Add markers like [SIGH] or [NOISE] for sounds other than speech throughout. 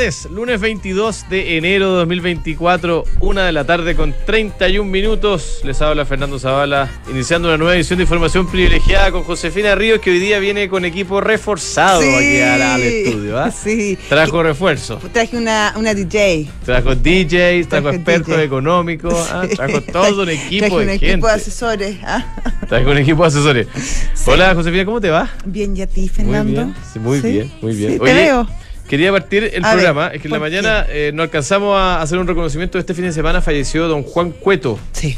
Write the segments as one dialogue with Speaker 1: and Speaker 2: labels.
Speaker 1: Tardes, lunes 22 de enero de 2024, una de la tarde con 31 minutos. Les habla Fernando Zavala, iniciando una nueva edición de Información Privilegiada con Josefina Ríos, que hoy día viene con equipo reforzado
Speaker 2: Sí.
Speaker 1: aquí al, estudio. ¿ah?
Speaker 2: Sí.
Speaker 1: Trajo refuerzo,
Speaker 2: Traje una, una DJ.
Speaker 1: trajo DJs, trajo
Speaker 2: Trajo
Speaker 1: expertos
Speaker 2: DJ.
Speaker 1: económicos, ¿ah? Trajo todo un equipo
Speaker 2: Traje un
Speaker 1: de
Speaker 2: equipo
Speaker 1: gente.
Speaker 2: de asesores. ¿ah?
Speaker 1: Trajo un equipo de asesores. Hola Josefina, ¿cómo te va?
Speaker 2: Bien, ¿y a ti, Fernando?
Speaker 1: Muy bien, muy bien, muy bien.
Speaker 2: sí,
Speaker 1: Oye,
Speaker 2: te veo.
Speaker 1: Quería partir el
Speaker 2: A ver,
Speaker 1: programa, es que en la mañana eh, no alcanzamos a hacer un reconocimiento. Este fin de semana falleció don Juan Cueto,
Speaker 2: Sí.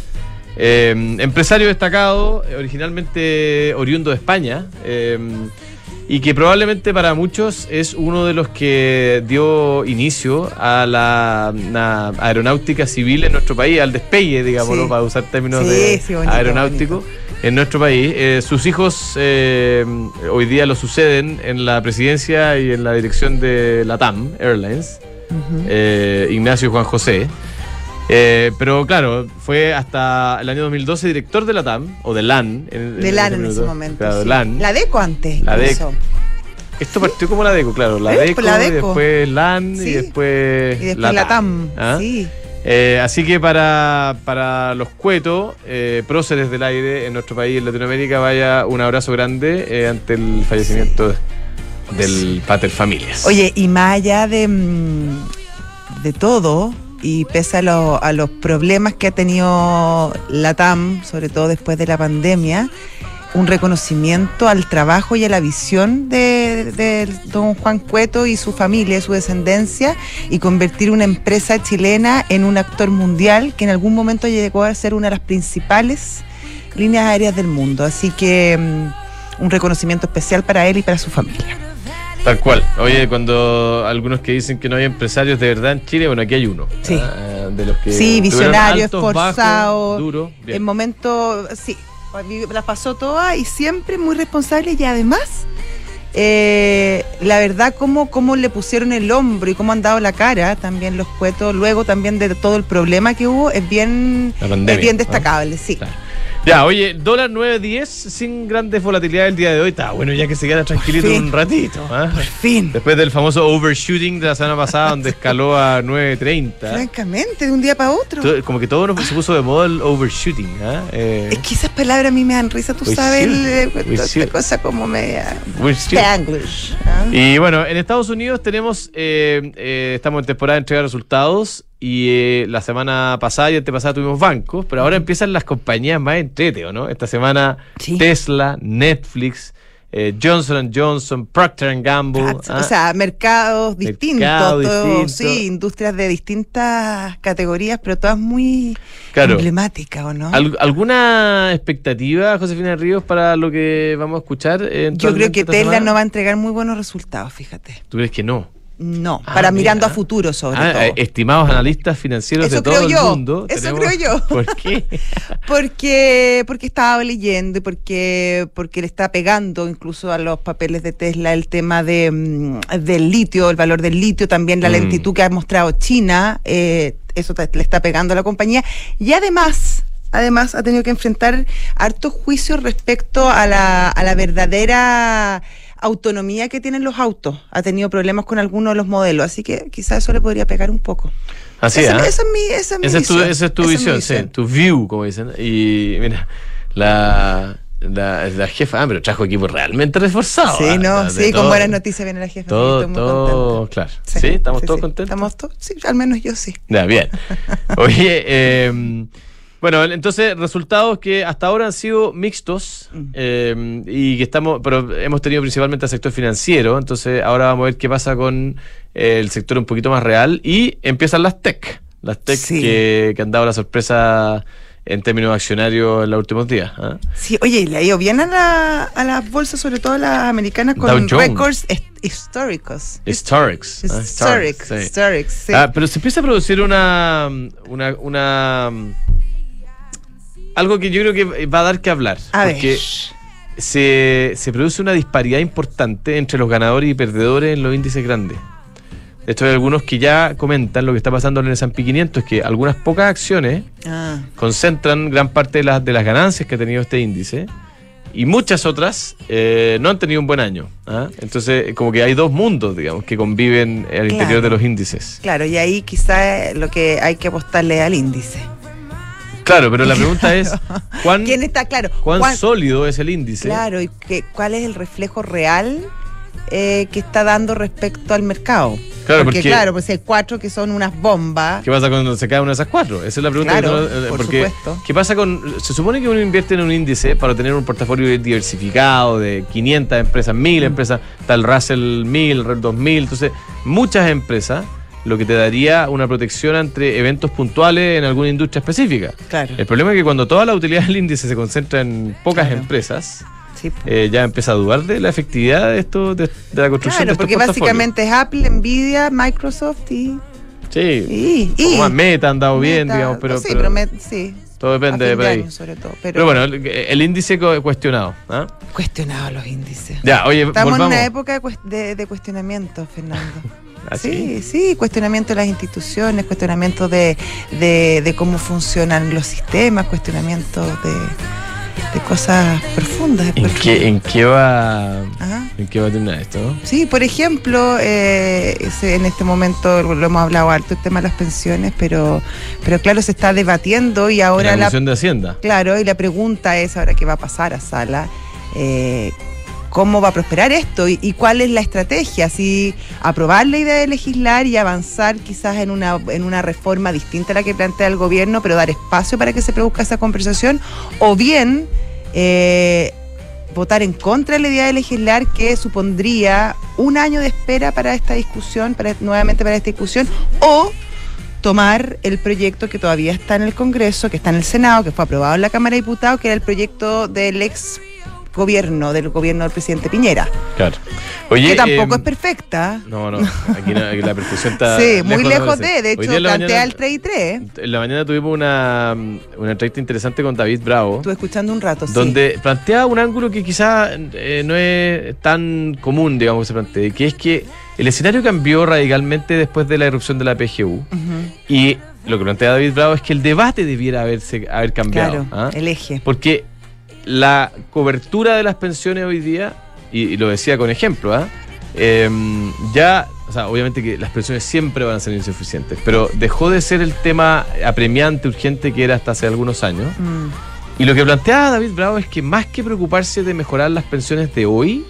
Speaker 1: eh, empresario destacado, eh, originalmente oriundo de España, eh, y que probablemente para muchos es uno de los que dio inicio a la, la aeronáutica civil en nuestro país, al despegue, digámoslo,
Speaker 2: Sí.
Speaker 1: para usar términos
Speaker 2: Sí,
Speaker 1: de
Speaker 2: sí, bonito,
Speaker 1: aeronáutico.
Speaker 2: bonito.
Speaker 1: En nuestro país, Eh, sus hijos eh, hoy día lo suceden en la presidencia y en la dirección de la TAM Airlines, eh, Ignacio y Juan José. Eh, pero claro, fue hasta el año 2012 director de la TAM, o de LAN. En,
Speaker 2: De LAN en ese momento.
Speaker 1: Claro,
Speaker 2: sí.
Speaker 1: LAN.
Speaker 2: La DECO antes.
Speaker 1: La
Speaker 2: incluso.
Speaker 1: Esto partió como la DECO, claro. La,
Speaker 2: Eh,
Speaker 1: DECO,
Speaker 2: la
Speaker 1: y
Speaker 2: DECO.
Speaker 1: después LAN, y después,
Speaker 2: Y después la TAM.
Speaker 1: ¿Ah?
Speaker 2: Sí.
Speaker 1: Eh, así que para, para los cuetos, eh, próceres del aire en nuestro país, en Latinoamérica, vaya un abrazo grande eh, ante el fallecimiento del Pater Familias.
Speaker 2: Oye, y más allá de, mm, de todo, y pese a, a los problemas que ha tenido la TAM, sobre todo después de la pandemia, un reconocimiento al trabajo y a la visión de, de don Juan Cueto y su familia, su descendencia, y convertir una empresa chilena en un actor mundial que en algún momento llegó a ser una de las principales líneas aéreas del mundo. Así que mm, un reconocimiento especial para él y para su familia.
Speaker 1: Tal cual. Oye, cuando algunos que dicen que no hay empresarios de verdad en Chile, bueno, aquí hay uno.
Speaker 2: Sí.
Speaker 1: Ah, de los que
Speaker 2: Sí, visionario, esforzado. En momento, sí, las pasó todas y siempre muy responsable y además, eh, la verdad, cómo, cómo le pusieron el hombro y cómo han dado la cara también los cuetos, luego también de todo el problema que hubo, es bien,
Speaker 1: La
Speaker 2: es bien destacable, sí.
Speaker 1: Claro. Ya, oye, dólar 9.10 sin grandes volatilidades el día de hoy. Está bueno ya que se queda tranquilito
Speaker 2: fin.
Speaker 1: un ratito. ¿ah?
Speaker 2: Por fin.
Speaker 1: Después del famoso overshooting de la semana pasada, donde escaló a 9.30.
Speaker 2: Francamente, de un día para otro.
Speaker 1: Todo- Como que todo nos se puso de moda el overshooting. ¿ah? Eh,
Speaker 2: Es que esas palabras a mí me dan risa, tú sabes, esta cosa como media. Spanglish. ¿ah?
Speaker 1: Y bueno, en Estados Unidos tenemos, eh, eh, estamos en temporada de entrega de resultados y eh, la semana pasada y antepasada tuvimos bancos, pero ahora empiezan las compañías más entrete, ¿no? Esta semana
Speaker 2: Sí.
Speaker 1: Tesla, Netflix, eh, Johnson Johnson, Procter Gamble.
Speaker 2: Ah,
Speaker 1: ¿ah?
Speaker 2: O sea, mercados distintos,
Speaker 1: Mercado
Speaker 2: todo,
Speaker 1: distinto.
Speaker 2: sí, industrias de distintas categorías, pero todas muy
Speaker 1: Claro.
Speaker 2: emblemáticas, ¿o no?
Speaker 1: ¿Al- ¿Alguna expectativa, Josefina Ríos, para lo que vamos a escuchar?
Speaker 2: Yo creo que Tesla
Speaker 1: semana?
Speaker 2: no va a entregar muy buenos resultados, fíjate.
Speaker 1: ¿Tú crees que no?
Speaker 2: No,
Speaker 1: Ah,
Speaker 2: para
Speaker 1: mira.
Speaker 2: mirando a futuro sobre
Speaker 1: Ah,
Speaker 2: todo.
Speaker 1: eh, estimados analistas financieros
Speaker 2: Eso
Speaker 1: de todo
Speaker 2: creo
Speaker 1: el mundo.
Speaker 2: eso creo yo. [LAUGHS]
Speaker 1: ¿Por qué? [LAUGHS]
Speaker 2: Porque, porque estaba leyendo y porque, porque le está pegando incluso a los papeles de Tesla el tema de, mm, del litio, el valor del litio, también la
Speaker 1: Mm.
Speaker 2: lentitud que ha mostrado China, eh, eso te- le está pegando a la compañía. Y además, además ha tenido que enfrentar hartos juicios respecto a la, a la verdadera autonomía que tienen los autos. Ha tenido problemas con algunos de los modelos, así que quizás eso le podría pegar un poco.
Speaker 1: Así,
Speaker 2: esa,
Speaker 1: ¿ah?
Speaker 2: esa es mi, esa es mi
Speaker 1: Esa es tu,
Speaker 2: visión.
Speaker 1: esa es tu
Speaker 2: Esa
Speaker 1: visión, sí, tu view, como dicen. Y mira, la, la, la jefa, ah, pero trajo equipo realmente reforzado.
Speaker 2: Sí,
Speaker 1: ah,
Speaker 2: no, sí, con buenas noticias viene la jefa.
Speaker 1: Todo,
Speaker 2: muy
Speaker 1: todo, claro. Sí, estamos todos contentos.
Speaker 2: Estamos todos, sí, al menos yo sí.
Speaker 1: Ya, bien. [LAUGHS] Oye, eh, bueno, entonces resultados que hasta ahora han sido mixtos
Speaker 2: Mm.
Speaker 1: eh, y que estamos, pero hemos tenido principalmente al sector financiero, entonces ahora vamos a ver qué pasa con eh, el sector un poquito más real y empiezan las tech, las tech
Speaker 2: Sí.
Speaker 1: que, que han dado la sorpresa en términos accionarios en los últimos días. ¿ah?
Speaker 2: Sí, oye, le ha ido bien a, la, a las bolsas, sobre todo a las americanas, con récords históricos.
Speaker 1: Historics. ¿ah?
Speaker 2: Historic,
Speaker 1: sí.
Speaker 2: historic, sí.
Speaker 1: Ah, pero se empieza a producir una, una, una algo que yo creo que va a dar que hablar.
Speaker 2: a ver.
Speaker 1: porque se, se produce una disparidad importante entre los ganadores y perdedores en los índices grandes. De hecho, hay algunos que ya comentan lo que está pasando en el S&P 500, es que algunas pocas acciones
Speaker 2: Ah,
Speaker 1: concentran gran parte de las, de las ganancias que ha tenido este índice y muchas otras eh, no han tenido un buen año. ¿ah? Entonces, como que hay dos mundos, digamos, que conviven al interior
Speaker 2: Claro.
Speaker 1: de los índices.
Speaker 2: Claro, y ahí quizá lo que hay que apostarle al índice.
Speaker 1: Claro, pero la pregunta es, [LAUGHS] ¿cuán,
Speaker 2: ¿Quién está claro?
Speaker 1: cuán
Speaker 2: ¿Cuán-
Speaker 1: sólido es el índice?
Speaker 2: Claro, y que, cuál es el reflejo real eh, que está dando respecto al mercado.
Speaker 1: Claro,
Speaker 2: porque,
Speaker 1: porque-
Speaker 2: claro, pues hay cuatro que son unas bombas.
Speaker 1: ¿Qué pasa cuando se cae una de esas cuatro? Esa es la pregunta
Speaker 2: Claro,
Speaker 1: que uno- eh,
Speaker 2: por
Speaker 1: porque
Speaker 2: supuesto.
Speaker 1: ¿qué pasa con se supone que uno invierte en un índice para tener un portafolio diversificado de 500 empresas, 1000
Speaker 2: Mm.
Speaker 1: empresas, tal Russell 1000, el Russell 2000, entonces muchas empresas lo que te daría una protección entre eventos puntuales en alguna industria específica.
Speaker 2: Claro.
Speaker 1: El problema es que cuando toda la utilidad del índice se concentra en pocas
Speaker 2: Claro.
Speaker 1: empresas,
Speaker 2: Sí,
Speaker 1: eh, ya empieza a dudar de la efectividad de esto, de, de la construcción
Speaker 2: Claro,
Speaker 1: de
Speaker 2: porque básicamente es Apple, Nvidia, Microsoft y.
Speaker 1: Sí,
Speaker 2: y, y
Speaker 1: más meta han dado bien, digamos, pero,
Speaker 2: sí,
Speaker 1: pero
Speaker 2: pero me- sí,
Speaker 1: todo depende de ahí.
Speaker 2: sobre todo. Pero,
Speaker 1: Pero bueno, el, el índice cuestionado. ¿ah?
Speaker 2: cuestionados los índices.
Speaker 1: Ya, oye,
Speaker 2: Estamos
Speaker 1: volvamos.
Speaker 2: en una época de, cues- de, de cuestionamiento, Fernando. [LAUGHS]
Speaker 1: ¿Ah,
Speaker 2: Sí, sí, cuestionamiento de las instituciones, cuestionamiento de, de, de cómo funcionan los sistemas, cuestionamiento de, de cosas profundas.
Speaker 1: ¿En
Speaker 2: profundas.
Speaker 1: qué, ¿En qué va
Speaker 2: Ajá.
Speaker 1: en qué va a terminar esto?
Speaker 2: Sí, por ejemplo, eh, en este momento lo hemos hablado alto el tema de las pensiones, pero, pero claro, se está debatiendo y ahora
Speaker 1: la
Speaker 2: la,
Speaker 1: Comisión de Hacienda.
Speaker 2: Claro, y la pregunta es ahora qué va a pasar a Sala. eh, ¿Cómo va a prosperar esto y, cuál es la estrategia? Si aprobar la idea de legislar y avanzar quizás en una, en una reforma distinta a la que plantea el gobierno, pero dar espacio para que se produzca esa conversación, o bien eh, votar en contra de la idea de legislar que supondría un año de espera para esta discusión, para nuevamente para esta discusión, o tomar el proyecto que todavía está en el Congreso, que está en el Senado, que fue aprobado en la Cámara de Diputados, que era el proyecto del ex gobierno, del gobierno del presidente Piñera,
Speaker 1: Claro. Oye,
Speaker 2: que tampoco
Speaker 1: eh,
Speaker 2: es perfecta.
Speaker 1: No, no, aquí, no- aquí la percusión está. [LAUGHS]
Speaker 2: sí, muy lejos de, de hecho, plantea
Speaker 1: mañana-
Speaker 2: el 3 y 3.
Speaker 1: En la mañana tuvimos una, una entrevista interesante con David Bravo.
Speaker 2: Estuve escuchando un rato, sí.
Speaker 1: donde plantea un ángulo que quizá eh, no es tan común, digamos, que se plantee, que es que el escenario cambió radicalmente después de la erupción de la PGU. Y lo que plantea David Bravo es que el debate debiera haberse, haber cambiado.
Speaker 2: Claro,
Speaker 1: ¿ah?
Speaker 2: el eje.
Speaker 1: Porque la cobertura de las pensiones hoy día, y, y lo decía con ejemplo, ¿ah? Em, ya, o sea, obviamente que las pensiones siempre van a ser insuficientes, pero dejó de ser el tema apremiante, urgente que era hasta hace algunos años.
Speaker 2: Mm,
Speaker 1: Y lo que planteaba David Bravo es que más que preocuparse de mejorar las pensiones de hoy,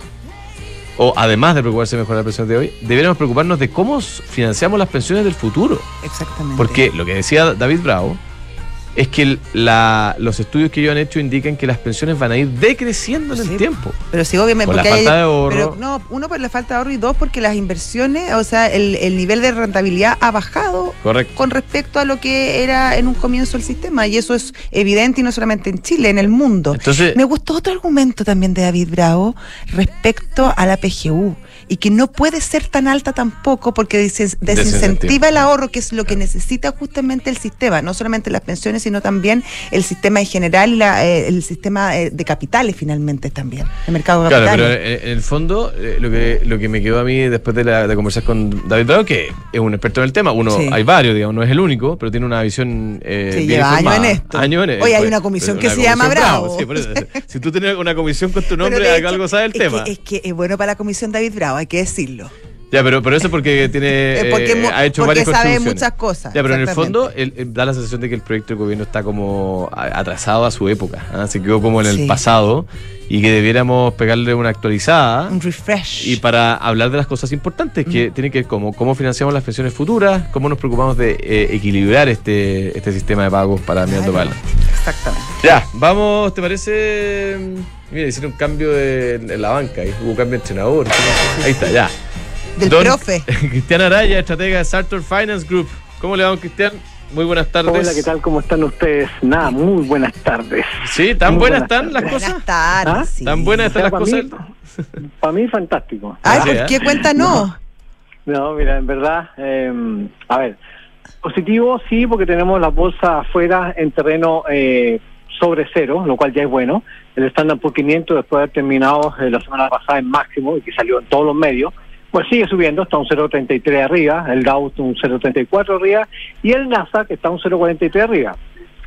Speaker 1: o además de preocuparse de mejorar las pensiones de hoy, deberíamos preocuparnos de cómo financiamos las pensiones del futuro.
Speaker 2: exactamente.
Speaker 1: Porque lo que decía David Bravo es que la- los estudios que ellos han hecho indican que las pensiones van a ir decreciendo en
Speaker 2: Sí.
Speaker 1: el tiempo.
Speaker 2: Pero sí, obviamente.
Speaker 1: Por la
Speaker 2: porque hay-
Speaker 1: falta de ahorro.
Speaker 2: Pero no, uno por la falta de ahorro y dos porque las inversiones, o sea, el, el nivel de rentabilidad ha bajado
Speaker 1: Correcto.
Speaker 2: con respecto a lo que era en un comienzo el sistema. Y eso es evidente y no solamente en Chile, en el mundo.
Speaker 1: Entonces,
Speaker 2: Me gustó otro argumento también de David Bravo respecto a la PGU y que no puede ser tan alta tampoco porque desincentiva el ahorro, que es lo que necesita justamente el sistema, no solamente las pensiones, sino también el sistema en general, la, eh, el sistema eh, de capitales finalmente también, el mercado de
Speaker 1: claro,
Speaker 2: capitales.
Speaker 1: pero en, en el fondo, eh, lo, que, lo que me quedó a mí después de, la- de conversar con David Bravo, que es un experto en el tema, uno,
Speaker 2: Sí.
Speaker 1: hay varios, digamos, no es el único, pero tiene una visión. Eh,
Speaker 2: Sí,
Speaker 1: bien
Speaker 2: lleva años en esto.
Speaker 1: En.
Speaker 2: Oye, hay
Speaker 1: Pues,
Speaker 2: una comisión que se llama Bravo.
Speaker 1: Sí, por eso. [LAUGHS] si tú tienes una comisión con tu nombre, algo,
Speaker 2: hecho,
Speaker 1: algo sabe el
Speaker 2: es
Speaker 1: tema.
Speaker 2: Que, es que es bueno para la comisión David Bravo, hay que decirlo.
Speaker 1: Ya, pero, pero eso porque tiene [LAUGHS]
Speaker 2: porque
Speaker 1: eh, ha hecho
Speaker 2: porque
Speaker 1: varias
Speaker 2: sabe muchas cosas,
Speaker 1: Ya, pero en el fondo el- da la sensación de que el proyecto de gobierno está como atrasado a su época. ¿ah? Se quedó como en el
Speaker 2: Sí.
Speaker 1: pasado y que debiéramos pegarle una actualizada.
Speaker 2: Un refresh.
Speaker 1: Y para hablar de las cosas importantes que tienen que ver como cómo financiamos las pensiones futuras, cómo nos preocupamos de eh, equilibrar este, este sistema de pagos para
Speaker 2: Claro. Exactamente.
Speaker 1: Ya, vamos, ¿te parece? Mira, hicieron un cambio de, en la banca, ahí hubo cambio de entrenador. Ahí está, ya.
Speaker 2: Del
Speaker 1: Don
Speaker 2: profe. [LAUGHS]
Speaker 1: Cristian Araya, estratega de Sartor Finance Group. ¿Cómo le va, Cristian? Muy buenas tardes.
Speaker 3: Hola, ¿qué tal? ¿Cómo están ustedes? Nada, muy buenas tardes.
Speaker 1: Sí, ¿tan buenas
Speaker 3: buenas
Speaker 1: están las cosas?
Speaker 2: Buenas tardes.
Speaker 3: ¿Ah?
Speaker 2: sí.
Speaker 1: ¿Tan buenas están las
Speaker 3: para,
Speaker 1: cosas?
Speaker 3: mí, para mí, fantástico.
Speaker 2: Ay,
Speaker 1: Sí,
Speaker 2: ¿por
Speaker 1: ¿eh?
Speaker 2: qué cuenta no? [LAUGHS]
Speaker 3: No, mira, en verdad, eh, a ver, positivo sí, porque tenemos la bolsa afuera en terreno eh, sobre cero, lo cual ya es bueno. El Standard por 500, después de haber terminado eh, la semana pasada en máximo, y que salió en todos los medios, pues sigue subiendo, está un 0.33 arriba, el Dow un 0.34 arriba, y el Nasdaq está un 0.43 arriba.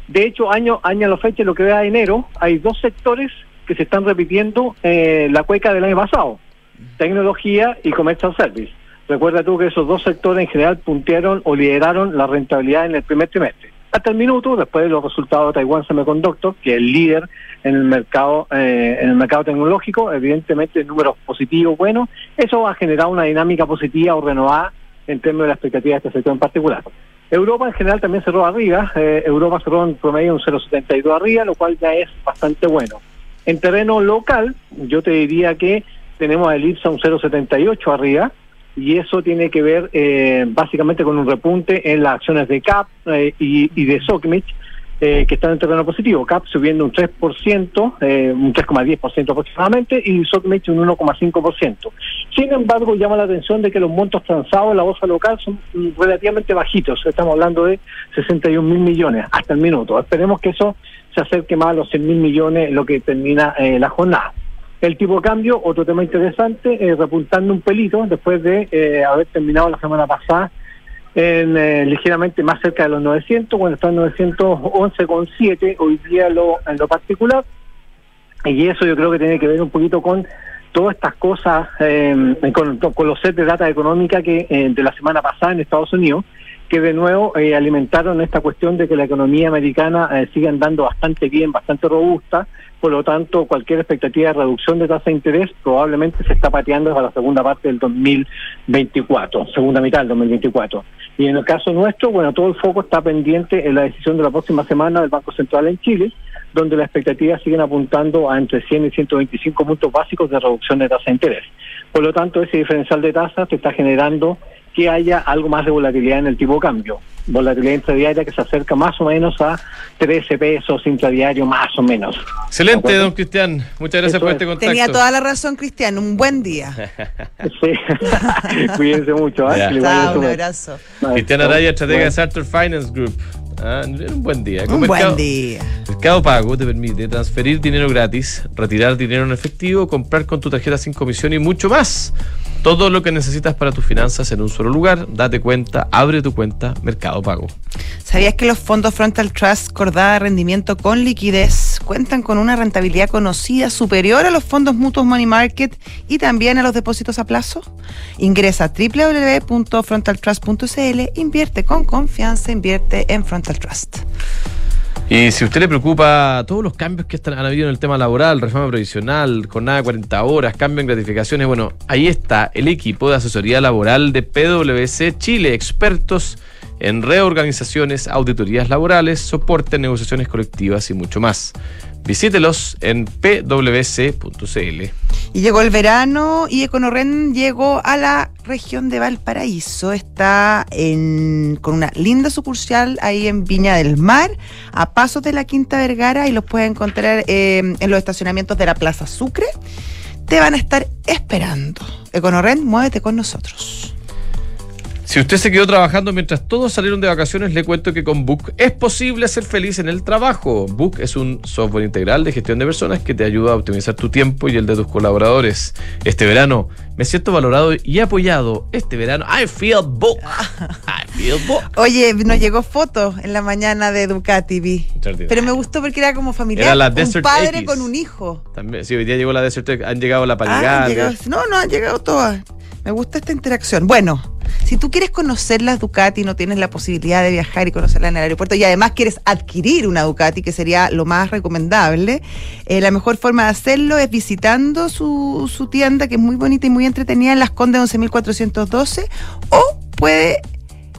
Speaker 3: De hecho, año, año a la fecha, lo que da enero, hay dos sectores que se están repitiendo eh, la cueca del año pasado, tecnología y commercial service. Recuerda tú que esos dos sectores en general puntearon o lideraron la rentabilidad en el primer trimestre. Hasta el minuto, después de los resultados de Taiwan Semiconductor, que es el líder en el mercado eh, en el mercado tecnológico, evidentemente números positivos, buenos, eso va a generar una dinámica positiva o renovada en términos de la expectativa de este sector en particular. Europa en general también cerró arriba, eh, Europa cerró en promedio un 0,72 arriba, lo cual ya es bastante bueno. En terreno local, yo te diría que tenemos a Elipsa un 0,78 arriba, y eso tiene que ver eh, básicamente con un repunte en las acciones de CAP eh, y, de Sokmich, eh, que están en terreno positivo. CAP subiendo un 3%, eh, un 3,10% aproximadamente, y Sokmich un 1,5%. Sin embargo, llama la atención de que los montos transados en la bolsa local son relativamente bajitos. Estamos hablando de 61 mil millones hasta el minuto. Esperemos que eso se acerque más a los 100 mil millones, lo que termina la jornada. El tipo de cambio, otro tema interesante, eh, repuntando un pelito después de eh, haber terminado la semana pasada en eh, ligeramente más cerca de los 900, cuando está en 911,7 hoy día lo, en lo particular. Y eso yo creo que tiene que ver un poquito con todas estas cosas, eh, con, con, los sets de data económica que eh, de la semana pasada en Estados Unidos, que de nuevo alimentaron esta cuestión de que la economía americana sigue andando bastante bien, bastante robusta, por lo tanto cualquier expectativa de reducción de tasa de interés probablemente se está pateando para la segunda parte del 2024, segunda mitad del 2024. Y en el caso nuestro, bueno, todo el foco está pendiente en la decisión de la próxima semana del Banco Central en Chile, donde las expectativas siguen apuntando a entre 100 y 125 puntos básicos de reducción de tasa de interés. Por lo tanto, ese diferencial de tasas te está generando que haya algo más de volatilidad en el tipo de cambio. Volatilidad intradiaria que se acerca más o menos a 13 pesos intradiario, más o menos.
Speaker 1: Excelente, don Cristian. Muchas gracias Eso por este contacto.
Speaker 2: Tenía toda la razón, Cristian. Un buen día. [LAUGHS]
Speaker 3: sí. [LAUGHS] Cuídense mucho. ¿eh?
Speaker 2: Chao, un abrazo.
Speaker 1: Cristian Araya, estratega de Sartor Finance Group. Ah, un buen día.
Speaker 2: Un mercado, buen día.
Speaker 1: Mercado Pago te permite transferir dinero gratis, retirar dinero en efectivo, comprar con tu tarjeta sin comisión y mucho más. Todo lo que necesitas para tus finanzas en un solo lugar. Date cuenta, abre tu cuenta Mercado Pago.
Speaker 2: ¿Sabías que los fondos Frontal Trust Cordada Rendimiento con liquidez cuentan con una rentabilidad conocida superior a los fondos mutuos Money Market y también a los depósitos a plazo? Ingresa a www.frontaltrust.cl, invierte con confianza, invierte en Frontal Trust.
Speaker 1: Y si a usted le preocupa todos los cambios que han habido en el tema laboral, reforma provisional, jornada de 40 horas, cambio en gratificaciones, bueno, ahí está el equipo de asesoría laboral de PwC Chile, expertos en reorganizaciones, auditorías laborales, soporte negociaciones colectivas y mucho más. Visítelos en pwc.cl.
Speaker 2: Y llegó el verano y Econorren llegó a la región de Valparaíso. Está con una linda sucursal ahí en Viña del Mar, a pasos de la Quinta Vergara, y los puedes encontrar eh, en los estacionamientos de la Plaza Sucre. Te van a estar esperando. Econorren, muévete con nosotros.
Speaker 1: Si usted se quedó trabajando mientras todos salieron de vacaciones, le cuento que con Book es posible ser feliz en el trabajo. Book es un software integral de gestión de personas que te ayuda a optimizar tu tiempo y el de tus colaboradores. Este verano me siento valorado y apoyado. Este verano, I feel Book. I
Speaker 2: feel Book. Oye, nos llegó foto en la mañana de Ducati, vi. Pero me gustó porque era como familiar.
Speaker 1: Era la
Speaker 2: un padre con un hijo.
Speaker 1: También, sí, hoy día llegó la Desert Han llegado la.
Speaker 2: Ah, no, no, han llegado todas. Me gusta esta interacción. Bueno, si tú quieres conocer las Ducati y no tienes la posibilidad de viajar y conocerla en el aeropuerto y además quieres adquirir una Ducati, que sería lo más recomendable, eh, la mejor forma de hacerlo es visitando su, tienda, que es muy bonita y muy entretenida, en Las Condes 11.412, o puede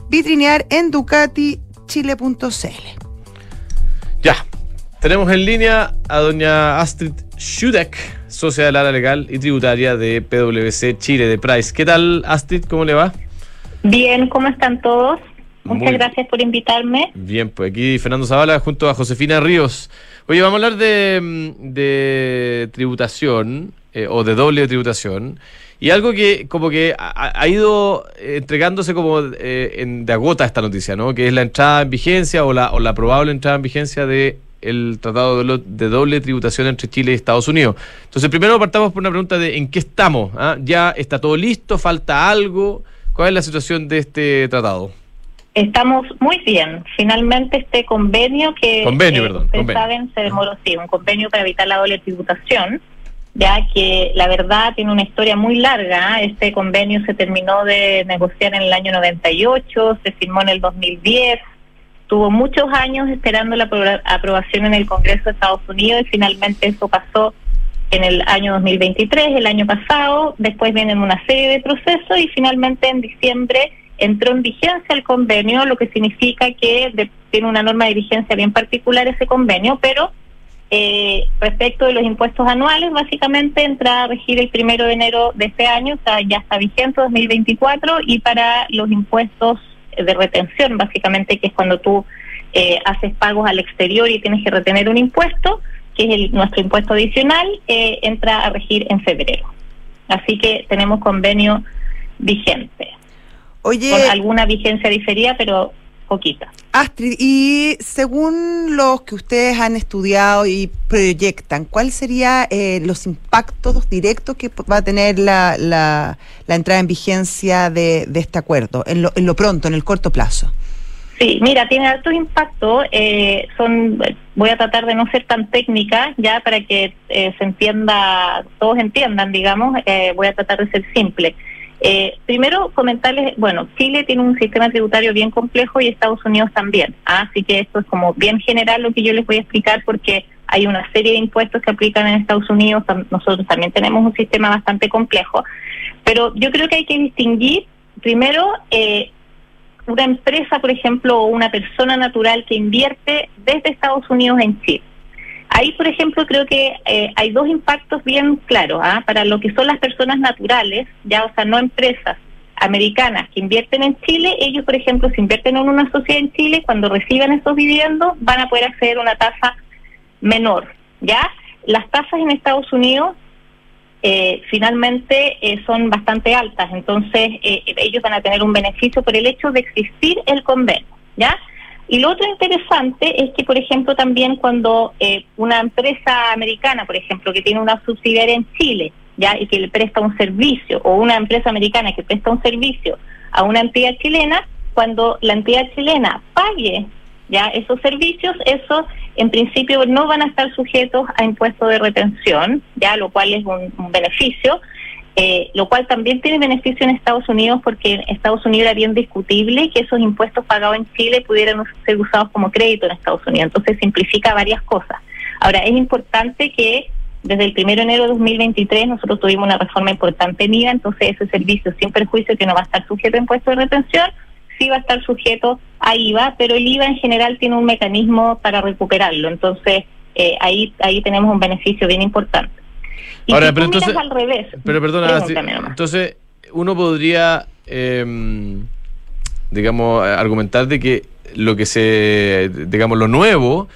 Speaker 2: vitrinear en ducatichile.cl.
Speaker 1: Ya, tenemos en línea a doña Astrid Schudek socia del área legal y tributaria de PwC Chile de Price. ¿Qué tal, Astrid? ¿Cómo le va?
Speaker 4: Bien, ¿cómo están todos? Muchas gracias por invitarme.
Speaker 1: Bien, pues aquí Fernando Zavala junto a Josefina Ríos. Oye, vamos a hablar de, de tributación eh, o de doble tributación. Y algo que como que ha, ido entregándose como eh, en, de agota esta noticia, ¿no? Que es la entrada en vigencia o la, o la probable entrada en vigencia de el tratado de, doble tributación entre Chile y Estados Unidos. Entonces, primero partamos por una pregunta de en qué estamos. ¿Ah? ¿Ya está todo listo? ¿Falta algo? ¿Cuál es la situación de este tratado?
Speaker 4: Estamos muy bien. Finalmente este convenio que
Speaker 1: convenio,
Speaker 4: eh,
Speaker 1: perdón,
Speaker 4: ustedes
Speaker 1: convenio.
Speaker 4: saben se demoró, sí, un convenio para evitar la doble tributación, ya que la verdad tiene una historia muy larga. ¿eh? Este convenio se terminó de negociar en el año 98, se firmó en el 2010, tuvo muchos años esperando la apro- aprobación en el Congreso de Estados Unidos y finalmente eso pasó en el año 2023, el año pasado, después vienen una serie de procesos y finalmente en diciembre entró en vigencia el convenio, lo que significa que de- tiene una norma de vigencia bien particular ese convenio, pero eh, respecto de los impuestos anuales, básicamente entra a regir el primero de enero de este año, o sea, ya está vigente 2024, y para los impuestos de retención, básicamente, que es cuando tú eh, haces pagos al exterior y tienes que retener un impuesto, que es el, nuestro impuesto adicional, eh, entra a regir en febrero. Así que tenemos convenio vigente,
Speaker 2: Oye,
Speaker 4: con alguna vigencia diferida, pero poquita.
Speaker 2: Astrid, y según los que ustedes han estudiado y proyectan, ¿cuáles serían los impactos directos que va a tener la, la, la entrada en vigencia de, de este acuerdo, en lo, en lo pronto, en el corto plazo?
Speaker 4: Sí, mira, tiene alto impacto. Eh, son, voy a tratar de no ser tan técnica, ya para que eh, se entienda, todos entiendan, digamos. Eh, voy a tratar de ser simple. Eh, primero, comentarles, bueno, Chile tiene un sistema tributario bien complejo y Estados Unidos también. ¿ah? Así que esto es como bien general lo que yo les voy a explicar porque hay una serie de impuestos que aplican en Estados Unidos. Nosotros también tenemos un sistema bastante complejo. Pero yo creo que hay que distinguir, primero, eh, una empresa, por ejemplo, o una persona natural que invierte desde Estados Unidos en Chile. Ahí, por ejemplo, creo que eh, hay dos impactos bien claros ¿ah? para lo que son las personas naturales, ya, o sea, no empresas americanas que invierten en Chile. Ellos, por ejemplo, si invierten en una sociedad en Chile, cuando reciban esos dividendos, van a poder acceder a una tasa menor, ¿ya? Las tasas en Estados Unidos eh, finalmente eh, son bastante altas, entonces eh, ellos van a tener un beneficio por el hecho de existir el convenio, ¿ya? Y lo otro interesante es que, por ejemplo, también cuando eh, una empresa americana, por ejemplo, que tiene una subsidiaria en Chile, ya y que le presta un servicio, o una empresa americana que presta un servicio a una entidad chilena, cuando la entidad chilena pague ya esos servicios, esos en principio no van a estar sujetos a impuestos de retención, ya lo cual es un beneficio, eh, lo cual también tiene beneficio en Estados Unidos porque en Estados Unidos era bien discutible que esos impuestos pagados en Chile pudieran ser usados como crédito en Estados Unidos, entonces simplifica varias cosas. Ahora, es importante que desde el 1 de enero de 2023 nosotros tuvimos una reforma importante en IVA, entonces ese servicio sin perjuicio que no va a estar sujeto a impuestos de retención, sí va a estar sujeto a IVA, pero el IVA en general tiene un mecanismo para recuperarlo, entonces eh, ahí ahí tenemos un beneficio bien importante. Y
Speaker 1: Ahora,
Speaker 4: si
Speaker 1: pero entonces-
Speaker 4: al revés,
Speaker 1: Pero perdona, entonces uno podría, eh, digamos, argumentar de que lo que se, digamos, lo nuevo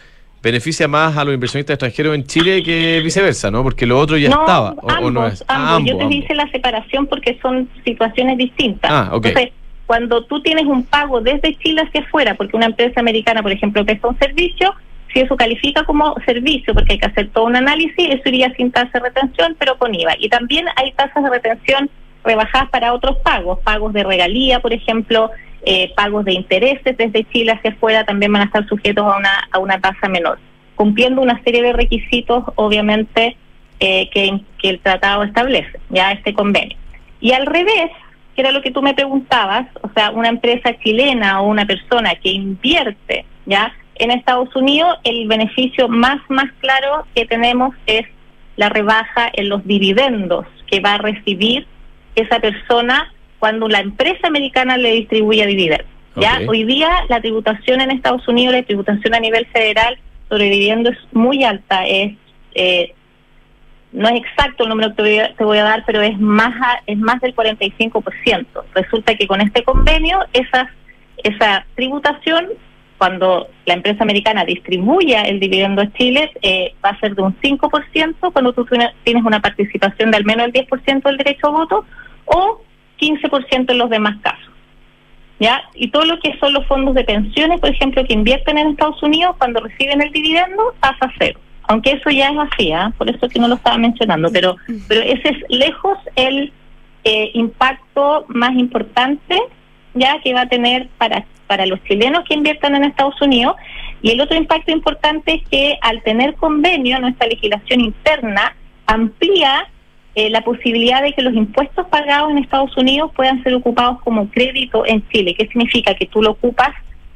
Speaker 1: beneficia más a los inversionistas extranjeros en Chile que viceversa, ¿no? Porque lo otro ya
Speaker 4: no,
Speaker 1: estaba,
Speaker 4: ambos,
Speaker 1: o no es.
Speaker 4: ambos.
Speaker 1: Ah,
Speaker 4: Yo te
Speaker 1: ambos,
Speaker 4: hice la separación porque son situaciones distintas.
Speaker 1: Ah, ok.
Speaker 4: Entonces, cuando tú tienes un pago desde Chile hacia afuera, porque una empresa americana, por ejemplo, presta un servicio, si eso califica como servicio, porque hay que hacer todo un análisis, eso iría sin tasa de retención, pero con IVA. Y también hay tasas de retención rebajadas para otros pagos, pagos de regalía, por ejemplo, eh, pagos de intereses desde Chile hacia afuera también van a estar sujetos a una, a una tasa menor, cumpliendo una serie de requisitos, obviamente, eh, que, que el tratado establece, ya este convenio. Y al revés, que era lo que tú me preguntabas, o sea, una empresa chilena o una persona que invierte, ya, en Estados Unidos, el beneficio más, más claro que tenemos es la rebaja en los dividendos que va a recibir esa persona cuando la empresa americana le distribuye dividendos. Ya hoy día la tributación en Estados Unidos, la tributación a nivel federal sobre dividendos es muy alta, es eh, no es exacto el número que te voy a, te voy a dar, pero es más a- es más del 45%. Resulta que con este convenio esas esa tributación cuando la empresa americana distribuya el dividendo a Chile, eh, va a ser de un 5% cuando tú tienes- una participación de al menos el 10% del derecho a voto o 15% en los demás casos. ¿Ya? Y todo lo que son los fondos de pensiones, por ejemplo, que invierten en Estados Unidos, cuando reciben el dividendo, tasa cero. Aunque eso ya es así, ¿ah? por eso que no lo estaba mencionando, pero, pero ese es lejos el eh, impacto más importante ya que va a tener para, para los chilenos que inviertan en Estados Unidos. Y el otro impacto importante es que al tener convenio, nuestra legislación interna amplía eh, la posibilidad de que los impuestos pagados en Estados Unidos puedan ser ocupados como crédito en Chile. ¿Qué significa? Que tú lo ocupas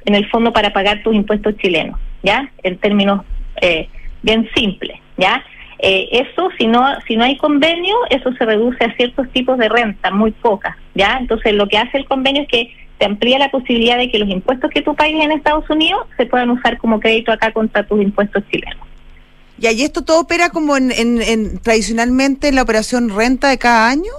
Speaker 4: en el fondo para pagar tus impuestos chilenos, ¿ya? En términos eh, bien simples, ¿ya? Eh, eso, si no, si no hay convenio, eso se reduce a ciertos tipos de renta, muy pocas, ¿ya? Entonces, lo que hace el convenio es que te amplía la posibilidad de que los impuestos que tú pagues en Estados Unidos se puedan usar como crédito acá contra tus impuestos chilenos.
Speaker 2: ¿Y ahí esto todo opera como en, en, tradicionalmente en la operación renta de cada año?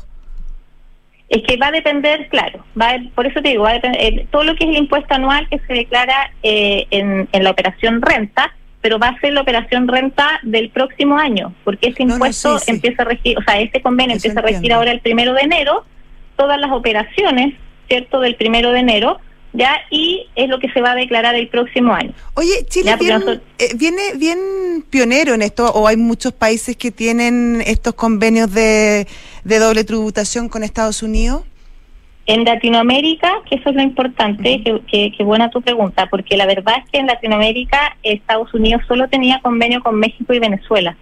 Speaker 4: Es que va a depender, claro, va por eso te digo, va a depender, eh, todo lo que es el impuesto anual que se declara eh, en, en la operación renta, pero va a ser la operación renta del próximo año, porque ese impuesto empieza a regir, o sea, ese convenio empieza a regir ahora el primero de enero, todas las operaciones, ¿cierto?, del primero de enero, ya, y es lo que se va a declarar el próximo año.
Speaker 2: Oye, Chile eh, viene bien pionero en esto, o hay muchos países que tienen estos convenios de, de doble tributación con Estados Unidos.
Speaker 4: En Latinoamérica, que eso es lo importante, que, que, buena tu pregunta, porque la verdad es que en Latinoamérica Estados Unidos solo tenía convenio con México y Venezuela.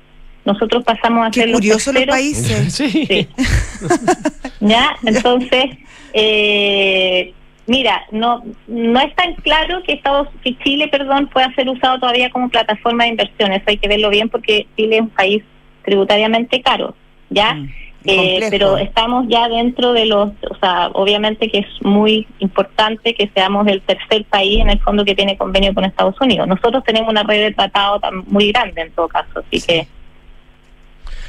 Speaker 4: Nosotros pasamos a
Speaker 2: Qué
Speaker 4: ser
Speaker 2: curioso los, países.
Speaker 4: Sí. [LAUGHS] [LAUGHS] ¿Ya? Entonces, eh, mira, no no es tan claro que Estados que Chile, perdón, pueda ser usado todavía como plataforma de inversiones. Hay que verlo bien porque Chile es un país tributariamente caro, ¿ya? Mm. Eh, pero estamos ya dentro de los, o sea, obviamente que es muy importante que seamos el tercer país en el fondo que tiene convenio con Estados Unidos. Nosotros tenemos una red de tratado muy grande en todo caso, así que...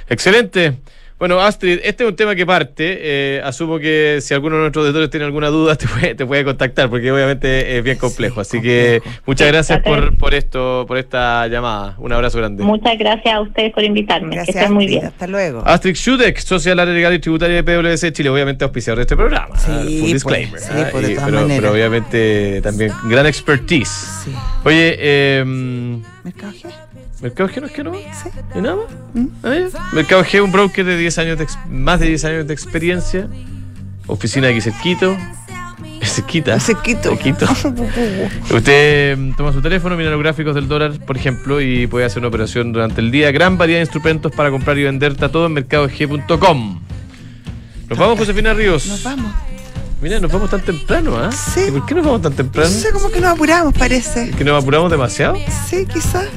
Speaker 1: Excelente. Bueno, Astrid, este es un tema que parte. Eh, asumo que si alguno de nuestros auditores tiene alguna duda, te puede, te puede contactar, porque obviamente es bien complejo. Así que muchas gracias por, por esto, por esta llamada. Un abrazo grande.
Speaker 4: Muchas gracias a ustedes por invitarme. que estén muy bien.
Speaker 2: Hasta luego.
Speaker 1: Astrid Schudek, socia del área legal y tributaria de PwC Chile, obviamente auspiciador de este programa.
Speaker 2: Sí.
Speaker 1: Full
Speaker 2: pues,
Speaker 1: disclaimer.
Speaker 2: sí,
Speaker 1: ¿eh?
Speaker 2: pues, de
Speaker 1: Y-
Speaker 2: todas
Speaker 1: pero,
Speaker 2: maneras.
Speaker 1: pero obviamente también gran expertise.
Speaker 2: Sí.
Speaker 1: Oye, eh,
Speaker 2: ¿Mercado?
Speaker 1: ¿Mercado G no es que no?
Speaker 2: Sí.
Speaker 1: ¿Y nada más?
Speaker 2: ¿Mm?
Speaker 1: Mercado G, un broker de 10 años de más de 10 años de experiencia. Oficina aquí cerquito. Cerquita.
Speaker 2: Cerquito.
Speaker 1: Cerquito. [LAUGHS] Usted mm, toma su teléfono, mira los gráficos del dólar, por ejemplo, y puede hacer una operación durante el día. Gran variedad de instrumentos para comprar y vender. Está todo en mercadog.com. Nos vamos, Josefina Ríos.
Speaker 2: Nos vamos.
Speaker 1: Mira, nos vamos tan temprano, ¿ah?
Speaker 2: Sí.
Speaker 1: ¿Y ¿Por qué nos vamos tan
Speaker 2: No
Speaker 1: temprano?
Speaker 2: sé, como que nos apuramos, parece.
Speaker 1: ¿Que nos apuramos demasiado?
Speaker 2: Sí, quizás.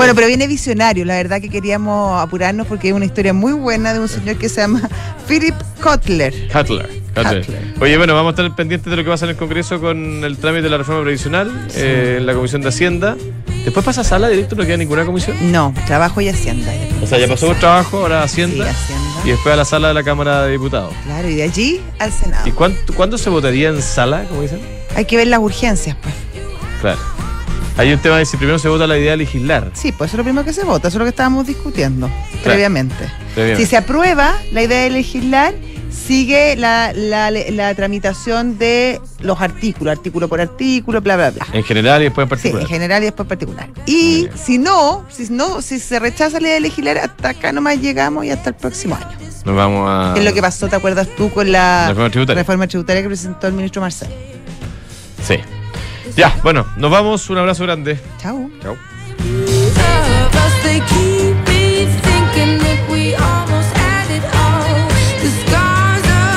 Speaker 2: Bueno, pero viene visionario. La verdad que queríamos apurarnos porque es una historia muy buena de un señor que se llama Philip Kotler.
Speaker 1: Cutler. Cutler. Oye, bueno, vamos a estar pendientes de lo que pasa en el Congreso con el trámite de la reforma previsional eh, en la Comisión de Hacienda. Después pasa a sala directo, no queda ninguna comisión.
Speaker 2: No, trabajo y hacienda.
Speaker 1: O sea, ya pasó por trabajo, ahora Hacienda.
Speaker 2: Sí, Hacienda.
Speaker 1: Y después a la sala de la Cámara de Diputados.
Speaker 2: Claro, y de allí al Senado.
Speaker 1: ¿Y cuánto, cuándo se votaría en sala, como dicen?
Speaker 2: Hay que ver las urgencias, pues.
Speaker 1: Claro. Hay un tema de si primero se vota la idea de legislar.
Speaker 2: Sí, pues eso es lo primero que se vota, eso es lo que estábamos discutiendo previamente.
Speaker 1: previamente.
Speaker 2: Si se aprueba la idea de legislar, sigue la, la, la tramitación de los artículos, artículo por artículo, bla, bla, bla.
Speaker 1: En general y después en
Speaker 2: Sí,
Speaker 1: particular.
Speaker 2: en general y después particular.
Speaker 1: Muy
Speaker 2: Y si no, si no, si se rechaza la idea de legislar, hasta acá nomás llegamos y hasta el próximo año.
Speaker 1: Nos vamos a.
Speaker 2: Es lo que pasó, ¿te acuerdas tú con la.
Speaker 1: Reforma tributaria.
Speaker 2: reforma tributaria que presentó el ministro Marcel?
Speaker 1: Sí. Ya, bueno, nos vamos. Un abrazo grande.
Speaker 2: Chao.
Speaker 1: Chao.